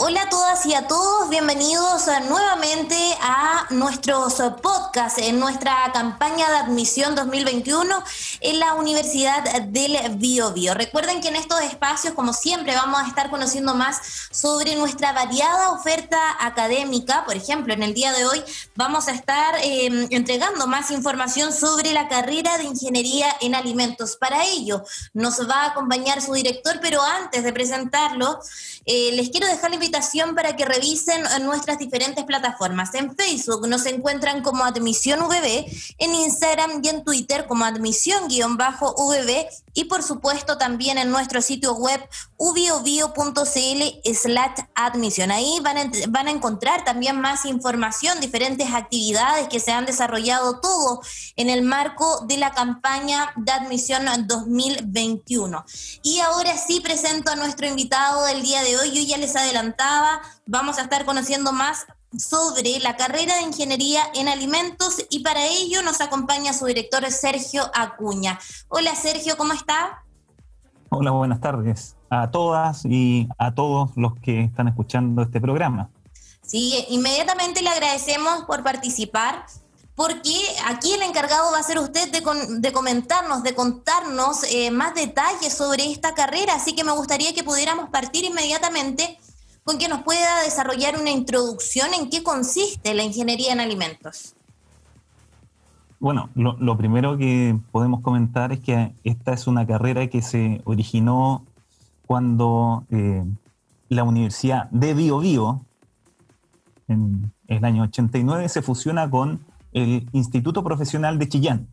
Hola a todas y a todos, bienvenidos nuevamente a nuestros podcasts en nuestra campaña de admisión 2021 en la Universidad del Biobío. Recuerden que en estos espacios, como siempre, vamos a estar conociendo más sobre nuestra variada oferta académica. Por ejemplo, en el día de hoy vamos a estar em, entregando más información sobre la carrera de Ingeniería en Alimentos. Para ello nos va a acompañar su director, pero antes de presentarlo, eh, les quiero dejar la invitación para que revisen nuestras diferentes plataformas. En Facebook nos encuentran como Admisión VB, en Instagram y en Twitter como Admisión-VB y por supuesto también en nuestro sitio web ubiobio.cl slash admisión. Ahí van a, van a encontrar también más información, diferentes actividades que se han desarrollado todo en el marco de la campaña de admisión 2021. Y ahora sí presento a nuestro invitado del día de hoy. Yo ya les adelantaba, vamos a estar conociendo más sobre la carrera de ingeniería en alimentos y para ello nos acompaña su director Sergio Acuña. Hola Sergio, ¿cómo está? Hola, buenas tardes a todas y a todos los que están escuchando este programa. Sí, inmediatamente le agradecemos por participar, porque aquí el encargado va a ser usted de, comentarnos, de contarnos eh, más detalles sobre esta carrera, así que me gustaría que pudiéramos partir inmediatamente con que nos pueda desarrollar una introducción en qué consiste la ingeniería en alimentos. Bueno, lo, primero que podemos comentar es que esta es una carrera que se originó cuando eh, la Universidad de Bio Bio, en el año 89, se fusiona con el Instituto Profesional de Chillán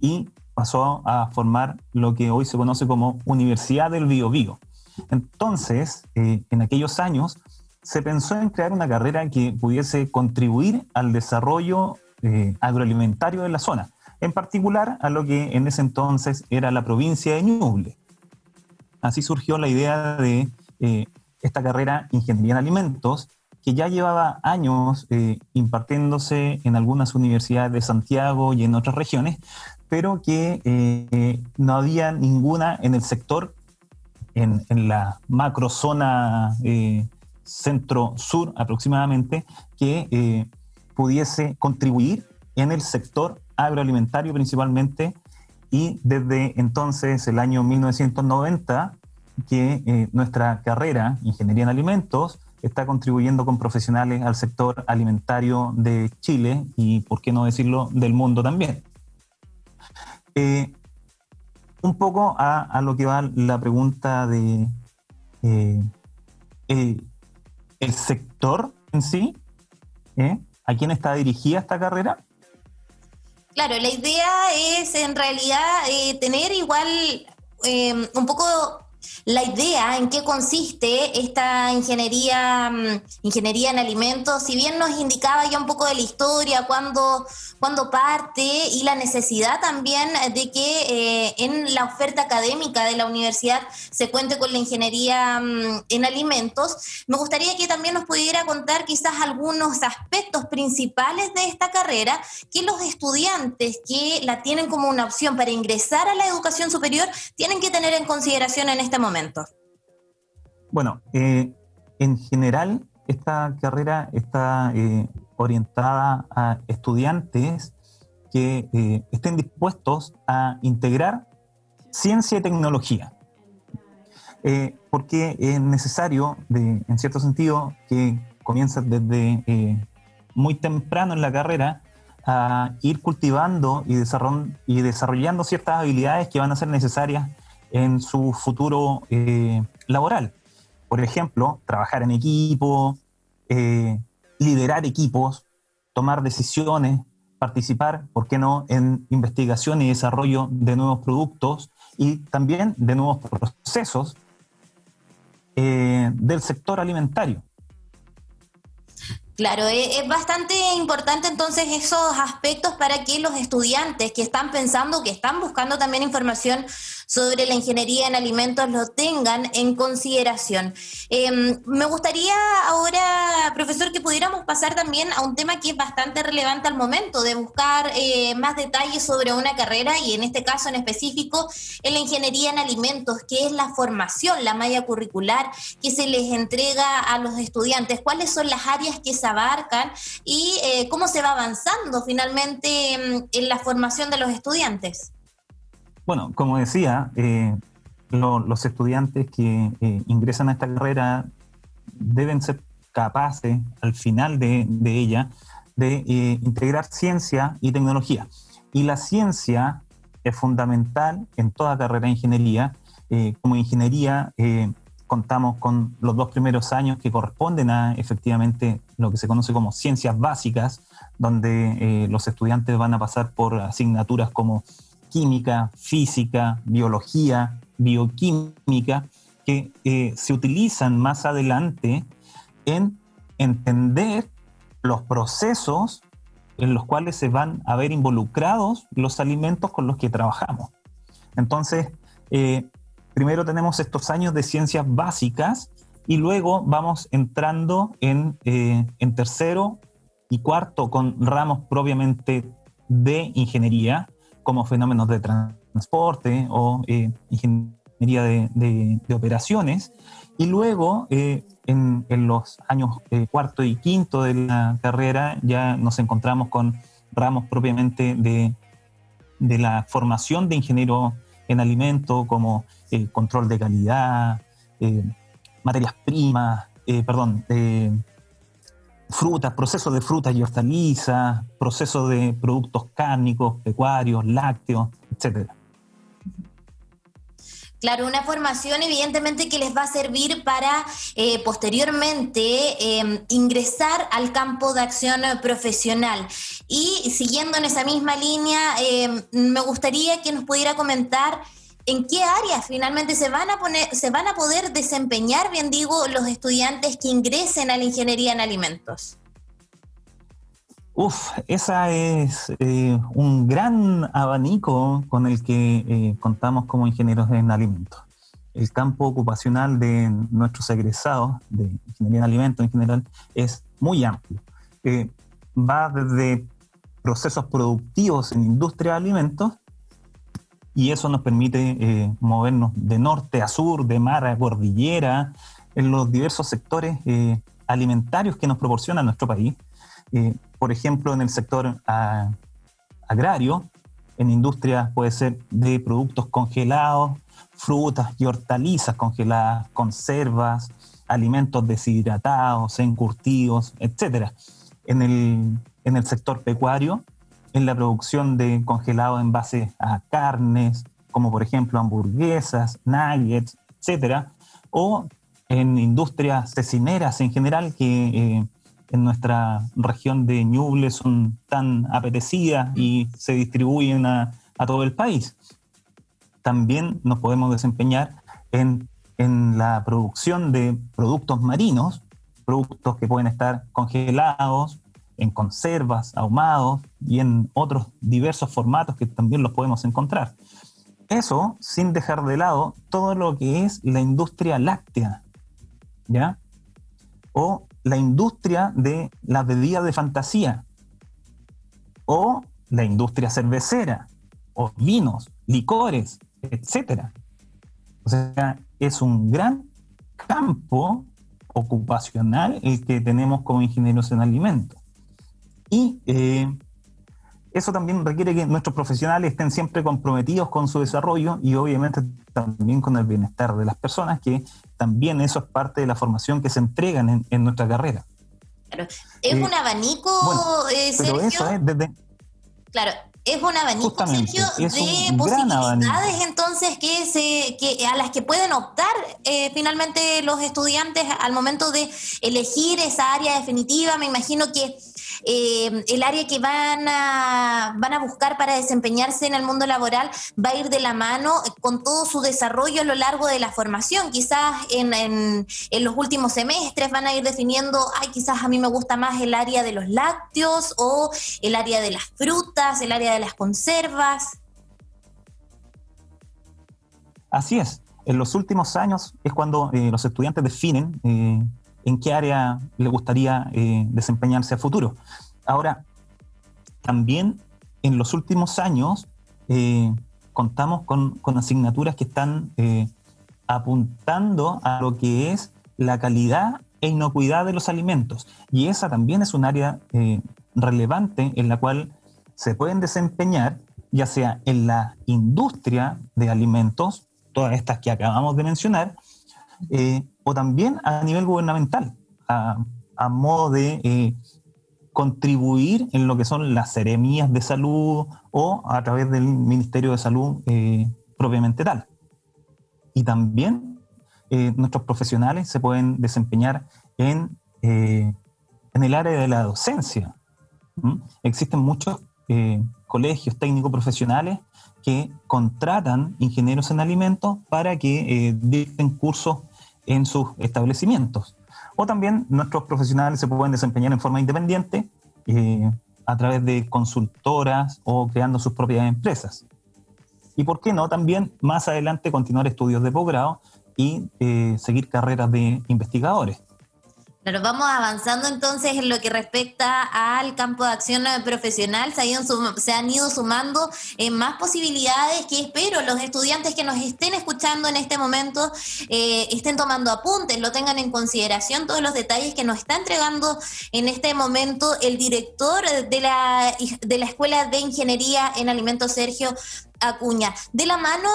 y pasó a formar lo que hoy se conoce como Universidad del Bio Bio. Entonces, eh, en aquellos años, se pensó en crear una carrera que pudiese contribuir al desarrollo eh, agroalimentario de la zona, en particular a lo que en ese entonces era la provincia de Ñuble. Así surgió la idea de eh, esta carrera Ingeniería en Alimentos, que ya llevaba años impartiéndose en algunas universidades de Santiago y en otras regiones, pero que no había ninguna en el sector en, la macrozona eh, centro-sur aproximadamente, que eh, pudiese contribuir en el sector agroalimentario principalmente y desde entonces, el año 1990, que eh, nuestra carrera, Ingeniería en Alimentos, está contribuyendo con profesionales al sector alimentario de Chile y, por qué no decirlo, del mundo también un poco a, lo que va la pregunta de eh, el, sector en sí, ¿eh? ¿a quién está dirigida esta carrera? Claro, la idea es en realidad eh, tener igual un poco la idea en qué consiste esta ingeniería, mm, ingeniería en alimentos, si bien nos indicaba ya un poco de la historia, cuándo, parte y la necesidad también de que eh, en la oferta académica de la universidad se cuente con la ingeniería mm, en alimentos, me gustaría que también nos pudiera contar quizás algunos aspectos principales de esta carrera que los estudiantes que la tienen como una opción para ingresar a la educación superior tienen que tener en consideración en este momento. Bueno, eh, en general esta carrera está eh, orientada a estudiantes que eh, estén dispuestos a integrar ciencia y tecnología. porque es necesario, en cierto sentido, que comienzas desde muy temprano en la carrera a ir cultivando y, y desarrollando ciertas habilidades que van a ser necesarias en su futuro eh, laboral. Por ejemplo, trabajar en equipo, eh, liderar equipos, tomar decisiones, participar, ¿por qué no?, en investigación y desarrollo de nuevos productos y también de nuevos procesos eh, del sector alimentario. Claro, e, es bastante importante entonces esos aspectos para que los estudiantes que están pensando, que están buscando también información sobre la ingeniería en alimentos lo tengan en consideración. Em, me gustaría ahora, profesor, que pudiéramos pasar también a un tema que es bastante relevante al momento, de buscar eh, más detalles sobre una carrera y en este caso en específico en la ingeniería en alimentos, que es la formación, la malla curricular que se les entrega a los estudiantes, cuáles son las áreas que se abarcan y eh, cómo se va avanzando finalmente em, en la formación de los estudiantes. Bueno, como decía, eh, los estudiantes que eh, ingresan a esta carrera deben ser capaces al final de, ella de eh, integrar ciencia y tecnología. Y la ciencia es fundamental en toda carrera de ingeniería. como ingeniería contamos con los dos primeros años que corresponden a efectivamente lo que se conoce como ciencias básicas, donde los estudiantes van a pasar por asignaturas como química, física, biología, bioquímica, que eh, se utilizan más adelante en entender los procesos en los cuales se van a ver involucrados los alimentos con los que trabajamos. Entonces, eh, primero tenemos estos años de ciencias básicas y luego vamos entrando en, eh, en tercero y cuarto con ramos propiamente de ingeniería, como fenómenos de transporte o eh, ingeniería de, operaciones. Y luego, eh, en, los años eh, cuarto y quinto de la carrera, ya nos encontramos con ramos propiamente de, de la formación de ingeniero en alimentos, como control de calidad, materias primas, perdón, frutas, procesos de frutas y hortalizas, procesos de productos cárnicos, pecuarios, lácteos, etcétera. Claro, una formación evidentemente que les va a servir para eh, posteriormente em, ingresar al campo de acción profesional. Y siguiendo en esa misma línea, em, me gustaría que nos pudiera comentar ¿En qué áreas finalmente se van a poner, se van a poder desempeñar, bien digo, los estudiantes que ingresen a la ingeniería en alimentos? Uf, esa es eh, un gran abanico con el que eh, contamos como ingenieros en alimentos. El campo ocupacional de nuestros egresados de ingeniería en alimentos en general es muy amplio. Eh, va desde procesos productivos en industria de alimentos y eso nos permite eh, movernos de norte a sur, de mar a cordillera, en los diversos sectores eh, alimentarios que nos proporciona nuestro país. Eh, por ejemplo, en el sector agrario, en industria puede ser de productos congelados, frutas y hortalizas congeladas, conservas, alimentos deshidratados, encurtidos, etc. En el, en el sector pecuario en la producción de congelados en base a carnes, como por ejemplo hamburguesas, nuggets, etcétera, o en industrias cecineras en general que eh, en nuestra región de Ñuble son tan apetecidas y se distribuyen a, todo el país. También nos podemos desempeñar en, en la producción de productos marinos, productos que pueden estar congelados en conservas, ahumados y en otros diversos formatos que también los podemos encontrar. Eso sin dejar de lado todo lo que es la industria láctea, ¿ya? O la industria de las bebidas de fantasía, o la industria cervecera, o vinos, licores, etc. O sea, es un gran campo ocupacional el que tenemos como ingenieros en alimentos. Y eh, eso también requiere que nuestros profesionales estén siempre comprometidos con su desarrollo y obviamente también con el bienestar de las personas, que también eso es parte de la formación que se entregan en, nuestra carrera. Claro. Es eh, un abanico, eh, Sergio. eso es desde... Claro, es un abanico, Sergio, de posibilidades entonces que se, que, a las que pueden optar finalmente los estudiantes al momento de elegir esa área definitiva. Me imagino que eh, el área que van a, van a buscar para desempeñarse en el mundo laboral va a ir de la mano con todo su desarrollo a lo largo de la formación. Quizás en, en, los últimos semestres van a ir definiendo, ay, quizás a mí me gusta más el área de los lácteos o el área de las frutas, el área de las conservas. Así es. En los últimos años es cuando eh, los estudiantes definen eh, en qué área les gustaría eh, desempeñarse a futuro. Ahora, también en los últimos años contamos con, con, asignaturas que están apuntando a lo que es la calidad e inocuidad de los alimentos. Y esa también es un área relevante en la cual se pueden desempeñar, ya sea en la industria de alimentos, todas estas que acabamos de mencionar, eh, o también a nivel gubernamental, a, modo de eh, contribuir en lo que son las seremías de salud o a través del Ministerio de Salud eh, propiamente tal. Y también nuestros profesionales se pueden desempeñar en, en el área de la docencia. Existen muchos colegios técnicos profesionales que contratan ingenieros en alimentos para que eh, dicten cursos en sus establecimientos. O también nuestros profesionales se pueden desempeñar en forma independiente eh, a través de consultoras o creando sus propias empresas. Y por qué no también más adelante continuar estudios de posgrado y eh, seguir carreras de investigadores. Claro, vamos avanzando entonces en lo que respecta al campo de acción profesional. Se, han ido sumando eh, más posibilidades que espero los estudiantes que nos estén escuchando en este momento eh, estén tomando apuntes, lo tengan en consideración todos los detalles que nos está entregando en este momento el director de la, de la Escuela de Ingeniería en Alimentos, Sergio Acuña. De la mano,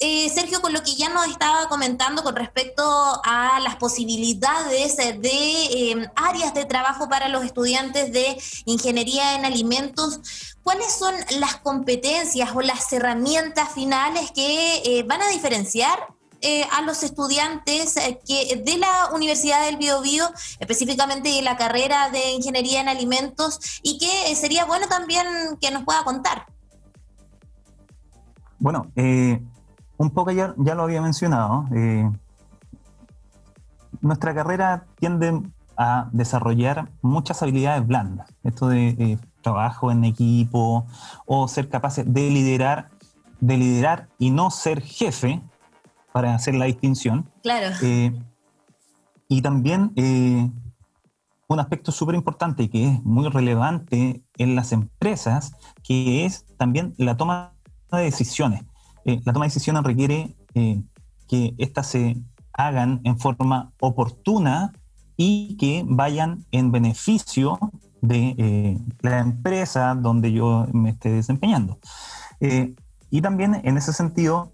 eh, Sergio, con lo que ya nos estaba comentando con respecto a las posibilidades de em, áreas de trabajo para los estudiantes de ingeniería en alimentos, ¿cuáles son las competencias o las herramientas finales que eh, van a diferenciar eh, a los estudiantes que de la Universidad del Biobío, específicamente de la carrera de Ingeniería en Alimentos, y que sería bueno también que nos pueda contar. Bueno, eh, un poco ya, ya, lo había mencionado. Eh, nuestra carrera tiende a desarrollar muchas habilidades blandas. Esto de eh, trabajo en equipo o ser capaces de liderar, de liderar y no ser jefe para hacer la distinción. Claro. y también un aspecto súper importante que es muy relevante en las empresas, que es también la toma de decisiones. Eh, la toma de decisiones requiere eh, que éstas se hagan en forma oportuna y que vayan en beneficio de eh, la empresa donde yo me esté desempeñando. y también en ese sentido,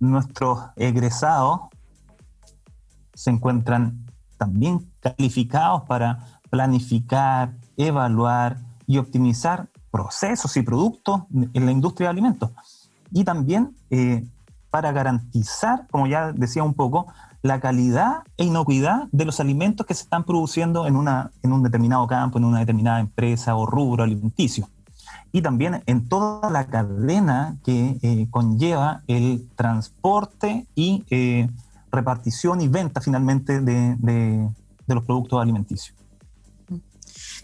nuestros egresados se encuentran también calificados para planificar, evaluar y optimizar procesos y productos en la industria de alimentos. Y también eh, para garantizar, como ya decía un poco, la calidad e inocuidad de los alimentos que se están produciendo en, una, en un determinado campo, en una determinada empresa o rubro alimenticio. Y también en toda la cadena que eh, conlleva el transporte y eh, repartición y venta finalmente de, de los productos alimenticios.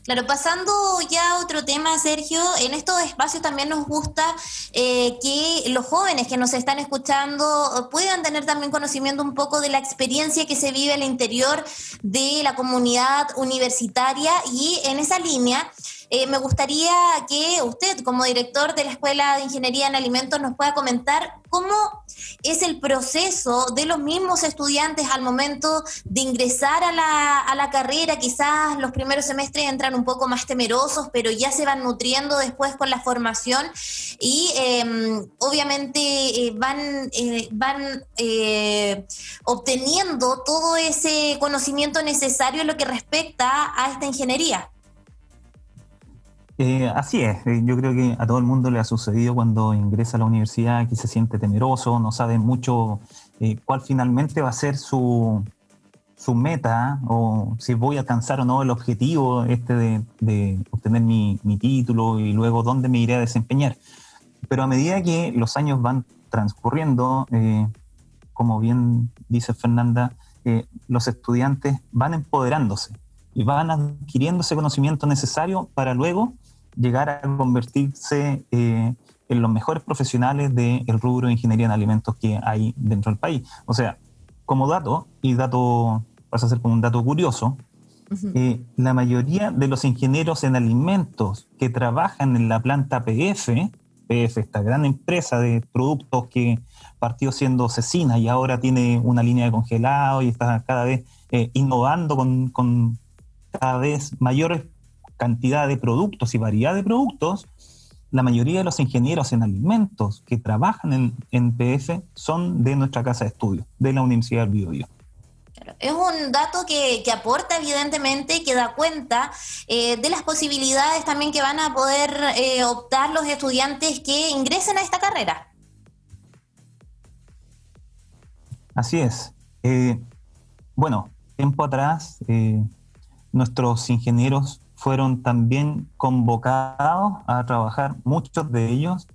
Claro, pasando ya a otro tema, Sergio, en estos espacios también nos gusta eh, que los jóvenes que nos están escuchando puedan tener también conocimiento un poco de la experiencia que se vive al interior de la comunidad universitaria y en esa línea. Eh, me gustaría que usted, como director de la Escuela de Ingeniería en Alimentos, nos pueda comentar cómo es el proceso de los mismos estudiantes al momento de ingresar a la, a la carrera. Quizás los primeros semestres entran un poco más temerosos, pero ya se van nutriendo después con la formación y em, obviamente eh, van, eh, van obteniendo todo ese conocimiento necesario en lo que respecta a esta ingeniería. Eh, así es, eh, yo creo que a todo el mundo le ha sucedido cuando ingresa a la universidad que se siente temeroso, no sabe mucho eh, cuál finalmente va a ser su, su meta o si voy a alcanzar o no el objetivo este de, obtener mi, mi, título y luego dónde me iré a desempeñar. Pero a medida que los años van transcurriendo, como bien dice Fernanda, los estudiantes van empoderándose y van adquiriendo ese conocimiento necesario para luego llegar a convertirse eh, en los mejores profesionales del rubro de ingeniería en alimentos que hay dentro del país. O sea, como dato, y dato, vas a ser como un dato curioso, eh, la mayoría de los ingenieros en alimentos que trabajan en la planta PF, PF, esta gran empresa de productos que partió siendo Cecina y ahora tiene una línea de congelado y está cada vez eh, innovando con, con, cada vez mayor cantidad de productos y variedad de productos, la mayoría de los ingenieros en alimentos que trabajan en, en PF son de nuestra casa de estudio, de la Universidad del Biobío. Es un dato que, aporta evidentemente, que da cuenta eh, de las posibilidades también que van a poder eh, optar los estudiantes que ingresen a esta carrera. Así es. Eh, bueno, tiempo atrás nuestros ingenieros fueron también convocados a trabajar, muchos de ellos,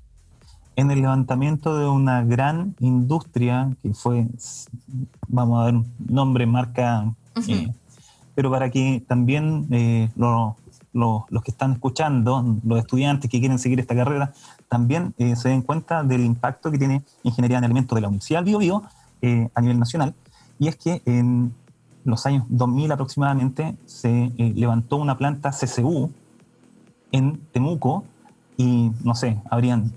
en el levantamiento de una gran industria que fue, vamos a ver un nombre, marca, eh, pero para que también eh, los que están escuchando, los estudiantes que quieren seguir esta carrera, también eh, se den cuenta del impacto que tiene Ingeniería en Alimentos de la Universidad del Bio, a nivel nacional, y es que en los años 2000 aproximadamente se levantó una planta CCU en Temuco y no sé, habrían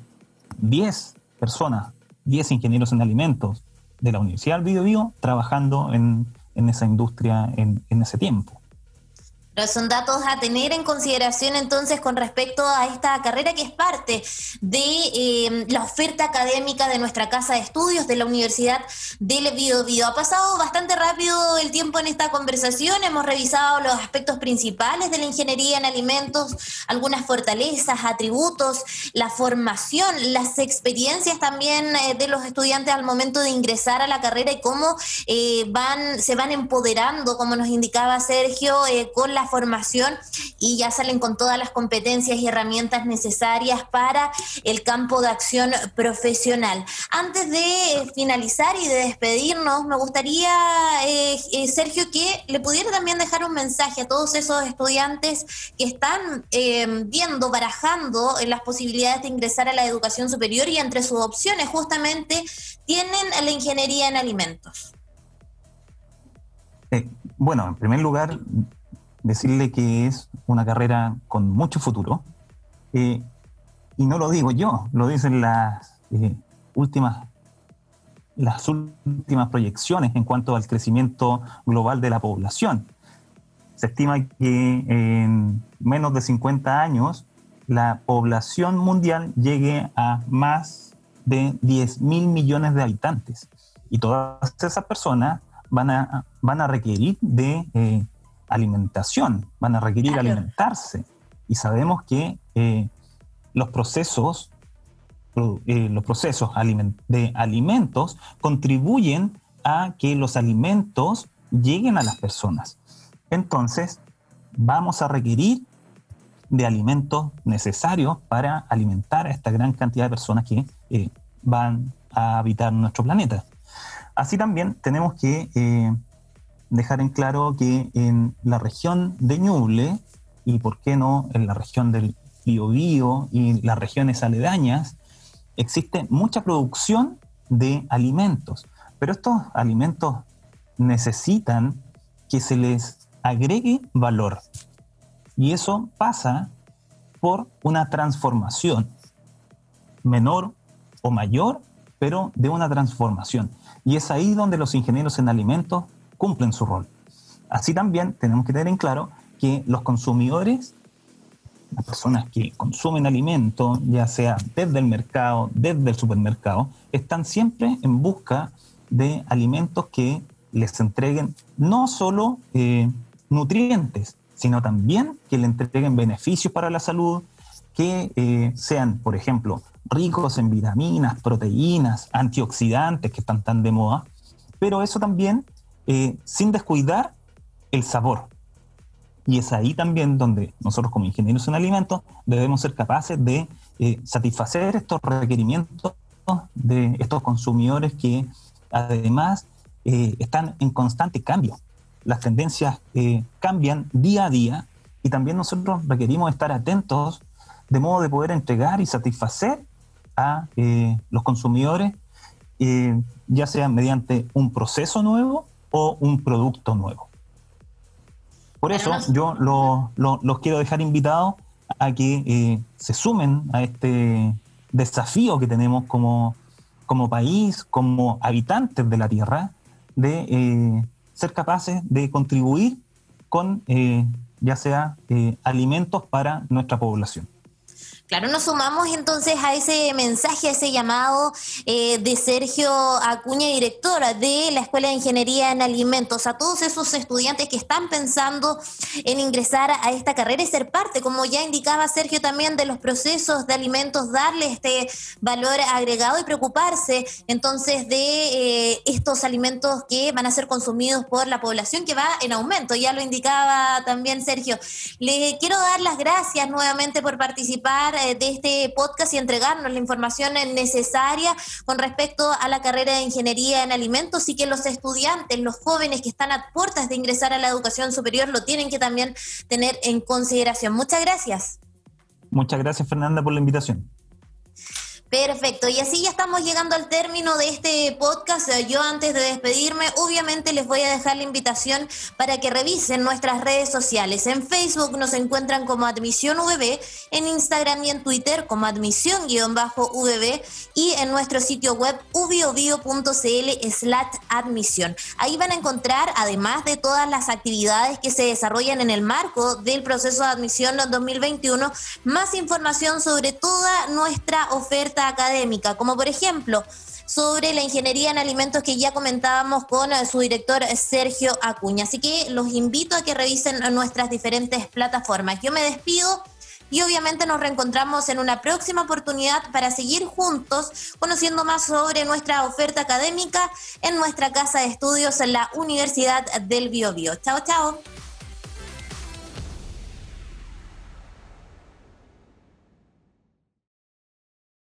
10 personas, 10 ingenieros en alimentos de la Universidad del Bio, trabajando en, esa industria en ese tiempo son datos a tener en consideración entonces con respecto a esta carrera que es parte de eh, la oferta académica de nuestra casa de estudios de la Universidad del Biobío. Ha pasado bastante rápido el tiempo en esta conversación, hemos revisado los aspectos principales de la ingeniería en alimentos, algunas fortalezas, atributos, la formación, las experiencias también eh, de los estudiantes al momento de ingresar a la carrera y cómo eh, van, se van empoderando, como nos indicaba Sergio, con la formación y ya salen con todas las competencias y herramientas necesarias para el campo de acción profesional. Antes de finalizar y de despedirnos, me gustaría, eh, eh, Sergio, que le pudiera también dejar un mensaje a todos esos estudiantes que están eh, viendo, barajando las posibilidades de ingresar a la educación superior y entre sus opciones justamente tienen la ingeniería en alimentos. bueno, en primer lugar, decirle que es una carrera con mucho futuro. Eh, y no lo digo yo, lo dicen las eh, últimas las últimas proyecciones en cuanto al crecimiento global de la población. Se estima que en menos de 50 años la población mundial llegue a más de 10 mil millones de habitantes. Y todas esas personas van a, van a requerir de eh, alimentación, van a requerir alimentarse. Y sabemos que eh, los procesos, eh, los procesos de alimentos contribuyen a que los alimentos lleguen a las personas. Entonces, vamos a requerir de alimentos necesarios para alimentar a esta gran cantidad de personas que eh, van a habitar nuestro planeta. Así también tenemos que dejar en claro que en la región de Ñuble, y por qué no en la región del Biobío y las regiones aledañas, existe mucha producción de alimentos, pero estos alimentos necesitan que se les agregue valor. Y eso pasa por una transformación, menor o mayor, pero de una transformación. Y es ahí donde los ingenieros en alimentos cumplen su rol. Así también tenemos que tener en claro que los consumidores, las personas que consumen alimentos, ya sea desde el mercado, desde el supermercado, están siempre en busca de alimentos que les entreguen no solo eh, nutrientes, sino también que le entreguen beneficios para la salud, que eh, sean, por ejemplo, ricos en vitaminas, proteínas, antioxidantes que están tan de moda, pero eso también eh, sin descuidar el sabor. Y es ahí también donde nosotros como ingenieros en alimentos debemos ser capaces de eh, satisfacer estos requerimientos de estos consumidores que además eh, están en constante cambio. Las tendencias cambian día a día y también nosotros requerimos estar atentos de modo de poder entregar y satisfacer a los consumidores, ya sea mediante un proceso nuevo o un producto nuevo. Por eso yo los quiero dejar invitados a que se sumen a este desafío que tenemos como, como país, como habitantes de la Tierra, de eh, ser capaces de contribuir con eh, ya sea eh, alimentos para nuestra población. Claro, nos sumamos entonces a ese mensaje, a ese llamado eh, de Sergio Acuña, directora de la Escuela de Ingeniería en Alimentos, a todos esos estudiantes que están pensando en ingresar a esta carrera y ser parte, como ya indicaba Sergio, también de los procesos de alimentos, darle este valor agregado y preocuparse entonces de eh, estos alimentos que van a ser consumidos por la población que va en aumento, ya lo indicaba también Sergio. Le quiero dar las gracias nuevamente por participar de este podcast y entregarnos la información necesaria con respecto a la carrera de ingeniería en alimentos y que los estudiantes, los jóvenes que están a puertas de ingresar a la educación superior lo tienen que también tener en consideración. Muchas gracias. Muchas gracias Fernanda por la invitación. Perfecto, y así ya estamos llegando al término de este podcast. Yo antes de despedirme, obviamente les voy a dejar la invitación para que revisen nuestras redes sociales. En Facebook nos encuentran como Admisión VB, en Instagram y en Twitter como Admisión-VB y en nuestro sitio web ubiobio.cl slash admisión. Ahí van a encontrar, además de todas las actividades que se desarrollan en el marco del proceso de admisión 2021, más información sobre toda nuestra oferta académica, como por ejemplo sobre la ingeniería en alimentos que ya comentábamos con eh, su director Sergio Acuña. Así que los invito a que revisen nuestras diferentes plataformas. Yo me despido y obviamente nos reencontramos en una próxima oportunidad para seguir juntos conociendo más sobre nuestra oferta académica en nuestra casa de estudios en la Universidad del Biobío. Chao, chao.